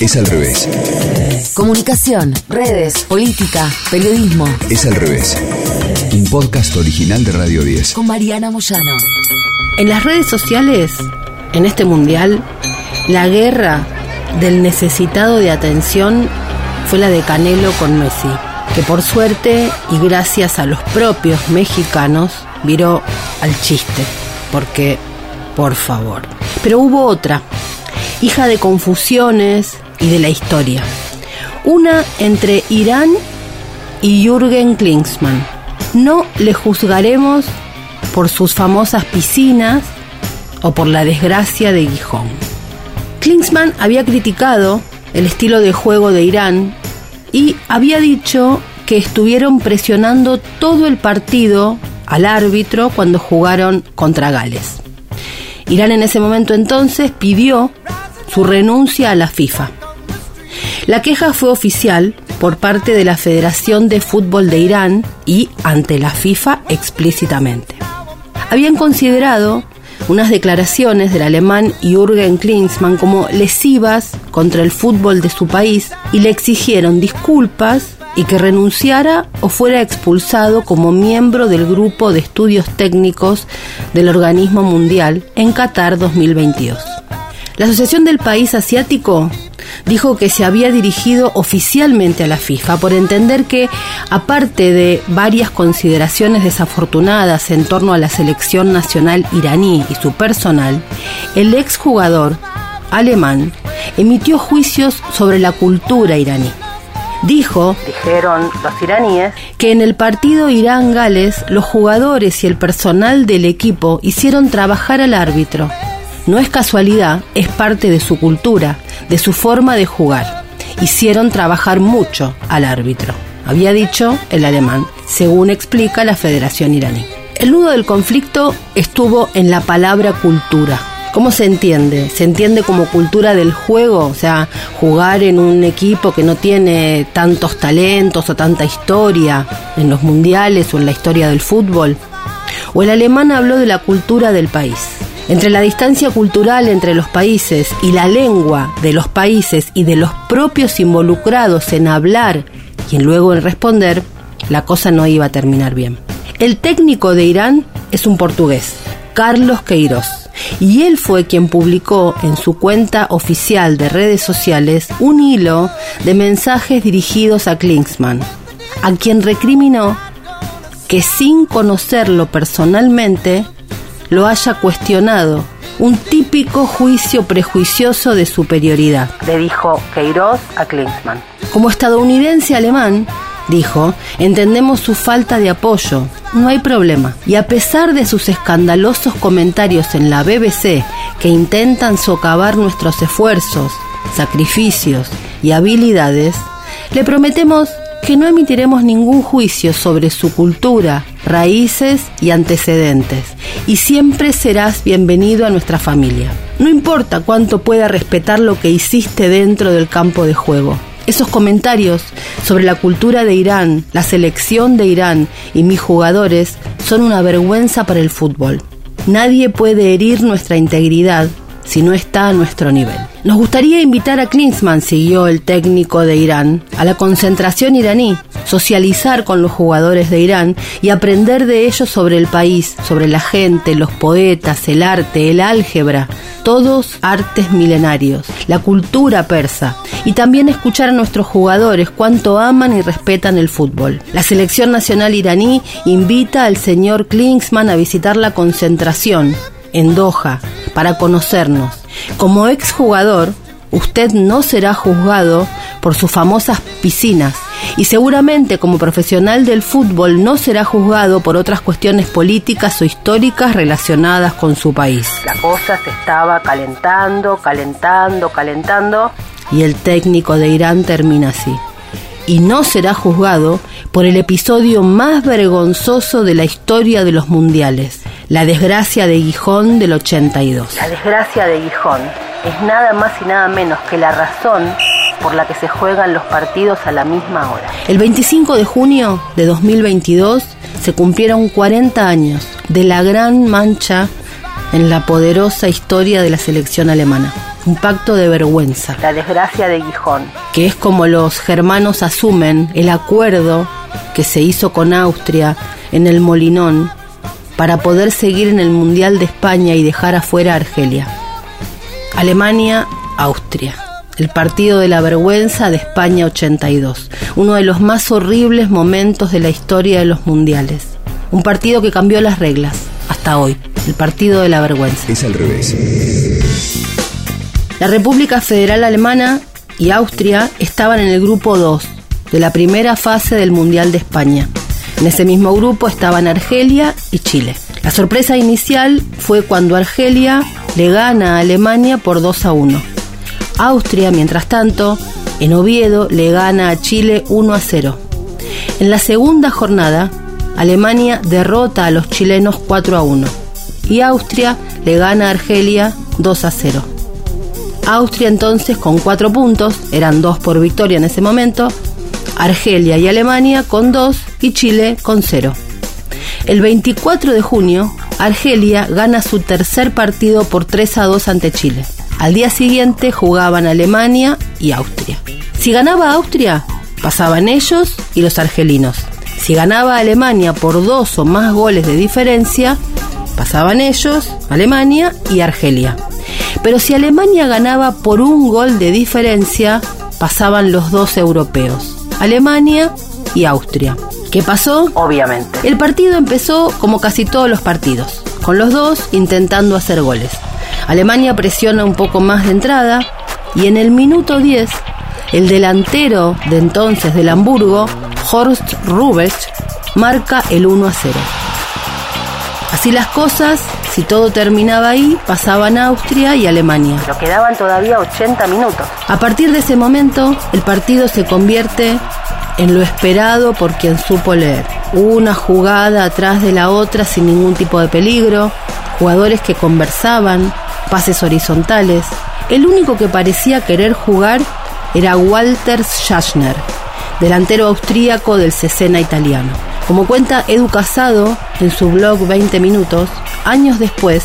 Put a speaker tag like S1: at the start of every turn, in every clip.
S1: Es al revés.
S2: Comunicación, redes, política, periodismo.
S1: Es al revés. Un podcast original de Radio 10.
S2: Con Mariana Moyano.
S3: En las redes sociales, en este mundial, la guerra del necesitado de atención fue la de Canelo con Messi, que por suerte y gracias a los propios mexicanos viró al chiste, porque, por favor. Pero hubo otra, hija de confusiones y de la historia. Una entre Irán y Jürgen Klinsmann. No le juzgaremos por sus famosas piscinas o por la desgracia de Gijón. Klinsmann había criticado el estilo de juego de Irán y había dicho que estuvieron presionando todo el partido al árbitro cuando jugaron contra Gales. Irán en ese momento entonces pidió su renuncia a la FIFA. La queja fue oficial por parte de la Federación de Fútbol de Irán y ante la FIFA explícitamente. Habían considerado unas declaraciones del alemán Jürgen Klinsmann como lesivas contra el fútbol de su país y le exigieron disculpas y que renunciara o fuera expulsado como miembro del grupo de estudios técnicos del organismo mundial en Qatar 2022. La Asociación del País Asiático dijo que se había dirigido oficialmente a la FIFA por entender que, aparte de varias consideraciones desafortunadas en torno a la selección nacional iraní y su personal, el exjugador alemán emitió juicios sobre la cultura iraní. Dijo, dijeron los iraníes, que en el partido Irán-Gales los jugadores y el personal del equipo hicieron trabajar al árbitro no es casualidad, es parte de su cultura, de su forma de jugar. Hicieron trabajar mucho al árbitro, había dicho el alemán, según explica la Federación iraní. El nudo del conflicto estuvo en la palabra cultura. ¿Cómo se entiende? ¿Se entiende como cultura del juego? O sea, jugar en un equipo que no tiene tantos talentos o tanta historia en los mundiales o en la historia del fútbol. O el alemán habló de la cultura del país. Entre la distancia cultural entre los países y la lengua de los países y de los propios involucrados en hablar y luego en responder, la cosa no iba a terminar bien. El técnico de Irán es un portugués, Carlos Queiroz, y él fue quien publicó en su cuenta oficial de redes sociales un hilo de mensajes dirigidos a Klinsmann, a quien recriminó que sin conocerlo personalmente lo haya cuestionado. Un típico juicio prejuicioso de superioridad, le dijo Queiroz a Klinsmann. Como estadounidense alemán, dijo, entendemos su falta de apoyo, no hay problema. Y a pesar de sus escandalosos comentarios en la BBC que intentan socavar nuestros esfuerzos, sacrificios y habilidades, le prometemos que no emitiremos ningún juicio sobre su cultura, raíces y antecedentes, y siempre serás bienvenido a nuestra familia. No importa cuánto pueda respetar lo que hiciste dentro del campo de juego. Esos comentarios sobre la cultura de Irán, la selección de Irán y mis jugadores son una vergüenza para el fútbol. Nadie puede herir nuestra integridad si no está a nuestro nivel. Nos gustaría invitar a Klinsmann, siguió el técnico de Irán, a la concentración iraní, socializar con los jugadores de Irán y aprender de ellos sobre el país, sobre la gente, los poetas, el arte, el álgebra, todos artes milenarios, la cultura persa y también escuchar a nuestros jugadores cuánto aman y respetan el fútbol. La selección nacional iraní invita al señor Klinsmann a visitar la concentración en Doha para conocernos. Como exjugador, usted no será juzgado por sus famosas piscinas y seguramente como profesional del fútbol no será juzgado por otras cuestiones políticas o históricas relacionadas con su país. La cosa se estaba calentando, calentando, calentando y el técnico de Irán termina así. Y no será juzgado por el episodio más vergonzoso de la historia de los mundiales, la desgracia de Gijón del 82. La desgracia de Gijón es nada más y nada menos que la razón por la que se juegan los partidos a la misma hora. El 25 de junio de 2022 se cumplieron 40 años de la gran mancha en la poderosa historia de la selección alemana. un pacto de vergüenza. La desgracia de Gijón. Que es como los germanos asumen el acuerdo que se hizo con Austria en el Molinón para poder seguir en el Mundial de España y dejar afuera a Argelia. Alemania, Austria. El partido de la vergüenza de España 82. Uno de los más horribles momentos de la historia de los mundiales. Un partido que cambió las reglas hasta hoy. El partido de la vergüenza.
S1: Es al revés.
S3: La República Federal Alemana y Austria estaban en el grupo 2 de la primera fase del Mundial de España. En ese mismo grupo estaban Argelia y Chile. La sorpresa inicial fue cuando Argelia le gana a Alemania por 2 a 1. Austria, mientras tanto, en Oviedo le gana a Chile 1 a 0. En la segunda jornada, Alemania derrota a los chilenos 4 a 1 y Austria le gana a Argelia 2 a 0. Austria entonces con 4 puntos, eran 2 por victoria en ese momento, Argelia y Alemania con 2 y Chile con 0. El 24 de junio, Argelia gana su tercer partido por 3 a 2 ante Chile. Al día siguiente jugaban Alemania y Austria. Si ganaba Austria, pasaban ellos y los argelinos. Si ganaba Alemania por dos o más goles de diferencia, pasaban ellos, Alemania y Argelia. Pero si Alemania ganaba por un gol de diferencia, pasaban los dos europeos, Alemania y Austria. ¿Qué pasó? Obviamente. El partido empezó como casi todos los partidos, con los dos intentando hacer goles. Alemania presiona un poco más de entrada y en el minuto 10, el delantero de entonces del Hamburgo, Horst Rubech, marca el 1 a 0. Así las cosas, si todo terminaba ahí, pasaban Austria y Alemania. Pero quedaban todavía 80 minutos. A partir de ese momento, el partido se convierte en lo esperado por quien supo leer. Una jugada atrás de la otra sin ningún tipo de peligro, jugadores que conversaban, pases horizontales. El único que parecía querer jugar era Walter Schachner, delantero austríaco del Cesena italiano. Como cuenta Edu Casado en su blog 20 Minutos, años después,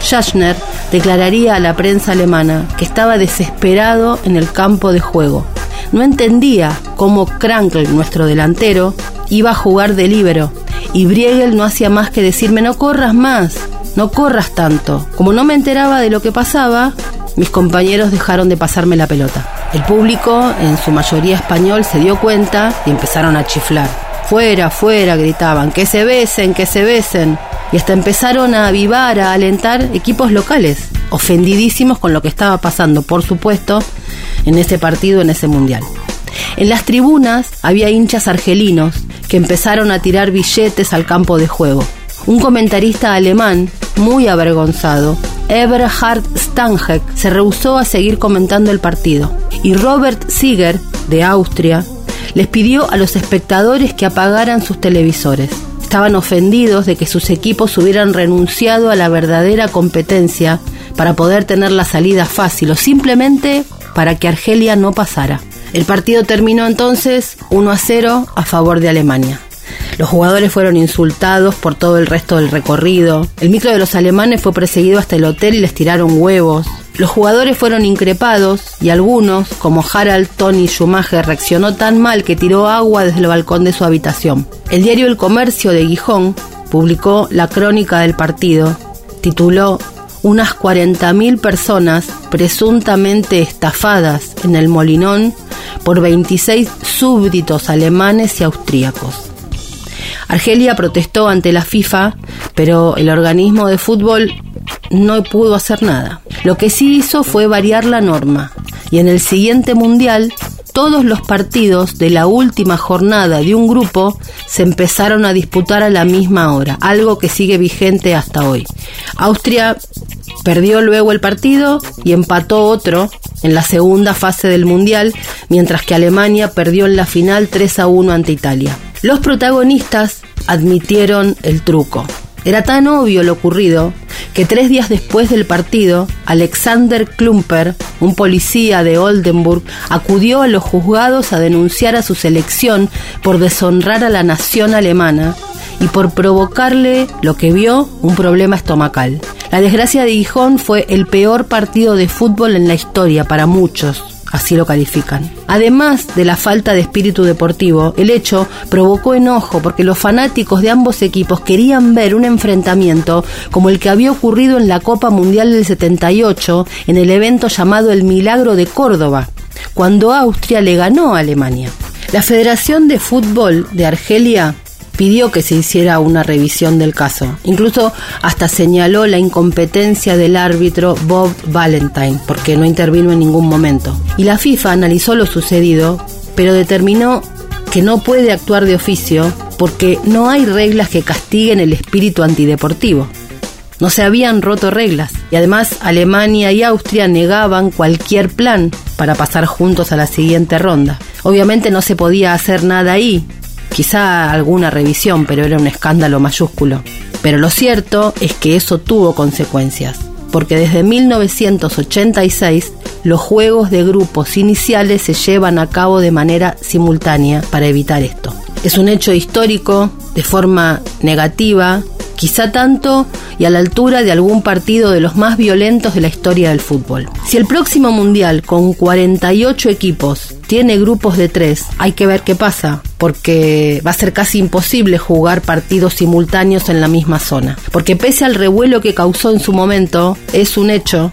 S3: Schachner declararía a la prensa alemana que estaba desesperado en el campo de juego. No entendía cómo Krankl, nuestro delantero, iba a jugar de líbero y Briegel no hacía más que decirme no corras más, no corras tanto. Como no me enteraba de lo que pasaba, mis compañeros dejaron de pasarme la pelota. El público, en su mayoría español, se dio cuenta y empezaron a chiflar. Fuera, fuera, gritaban, que se besen, que se besen. Y hasta empezaron a avivar, a alentar equipos locales, ofendidísimos con lo que estaba pasando, por supuesto, en ese partido, en ese mundial. En las tribunas había hinchas argelinos que empezaron a tirar billetes al campo de juego. Un comentarista alemán, muy avergonzado, Eberhard Stangeck, se rehusó a seguir comentando el partido. Y Robert Sieger, de Austria, les pidió a los espectadores que apagaran sus televisores. Estaban ofendidos de que sus equipos hubieran renunciado a la verdadera competencia para poder tener la salida fácil o simplemente para que Argelia no pasara. El partido terminó entonces 1 a 0 a favor de Alemania. Los jugadores fueron insultados por todo el resto del recorrido. El micro de los alemanes fue perseguido hasta el hotel y les tiraron huevos. Los jugadores fueron increpados y algunos, como Harald Tony Schumacher, reaccionó tan mal que tiró agua desde el balcón de su habitación. El diario El Comercio de Gijón publicó la crónica del partido. Tituló Unas 40.000 personas presuntamente estafadas en el Molinón por 26 súbditos alemanes y austríacos. Argelia protestó ante la FIFA, pero el organismo de fútbol no pudo hacer nada. Lo que sí hizo fue variar la norma y en el siguiente mundial todos los partidos de la última jornada de un grupo se empezaron a disputar a la misma hora, algo que sigue vigente hasta hoy. Austria perdió luego el partido y empató otro en la segunda fase del Mundial, mientras que Alemania perdió en la final 3 a 1 ante Italia. Los protagonistas admitieron el truco. Era tan obvio lo ocurrido que tres días después del partido, Alexander Klumper, un policía de Oldenburg, acudió a los juzgados a denunciar a su selección por deshonrar a la nación alemana y por provocarle lo que vio un problema estomacal. La desgracia de Gijón fue el peor partido de fútbol en la historia para muchos, así lo califican. Además de la falta de espíritu deportivo, el hecho provocó enojo porque los fanáticos de ambos equipos querían ver un enfrentamiento como el que había ocurrido en la Copa Mundial del 78 en el evento llamado El Milagro de Córdoba, cuando Austria le ganó a Alemania. La Federación de Fútbol de Argelia pidió que se hiciera una revisión del caso. Incluso hasta señaló la incompetencia del árbitro Bob Valentine, porque no intervino en ningún momento. Y la FIFA analizó lo sucedido, pero determinó que no puede actuar de oficio porque no hay reglas que castiguen el espíritu antideportivo. No se habían roto reglas y además Alemania y Austria negaban cualquier plan para pasar juntos a la siguiente ronda. Obviamente no se podía hacer nada ahí, quizá alguna revisión, pero era un escándalo mayúsculo. Pero lo cierto es que eso tuvo consecuencias, porque desde 1986 los juegos de grupos iniciales se llevan a cabo de manera simultánea para evitar esto. Es un hecho histórico, de forma negativa, quizá tanto y a la altura de algún partido de los más violentos de la historia del fútbol. Si el próximo Mundial, con 48 equipos, tiene grupos de tres, hay que ver qué pasa, porque va a ser casi imposible jugar partidos simultáneos en la misma zona. Porque pese al revuelo que causó en su momento, es un hecho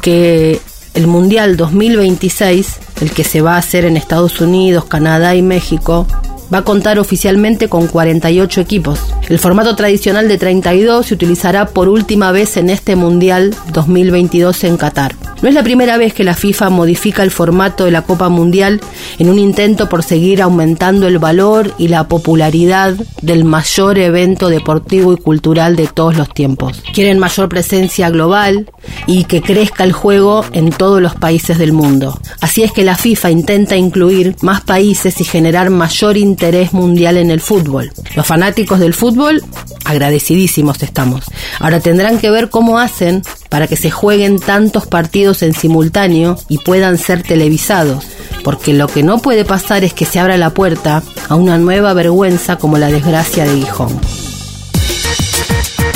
S3: que el Mundial 2026, el que se va a hacer en Estados Unidos, Canadá y México, va a contar oficialmente con 48 equipos. El formato tradicional de 32 se utilizará por última vez en este Mundial 2022 en Qatar. No es la primera vez que la FIFA modifica el formato de la Copa Mundial en un intento por seguir aumentando el valor y la popularidad del mayor evento deportivo y cultural de todos los tiempos. Quieren mayor presencia global y que crezca el juego en todos los países del mundo. Así es que la FIFA intenta incluir más países y generar mayor interés mundial en el fútbol. Los fanáticos del fútbol, agradecidísimos estamos. Ahora tendrán que ver cómo hacen para que se jueguen tantos partidos en simultáneo y puedan ser televisados, porque lo que no puede pasar es que se abra la puerta a una nueva vergüenza como la desgracia de Gijón.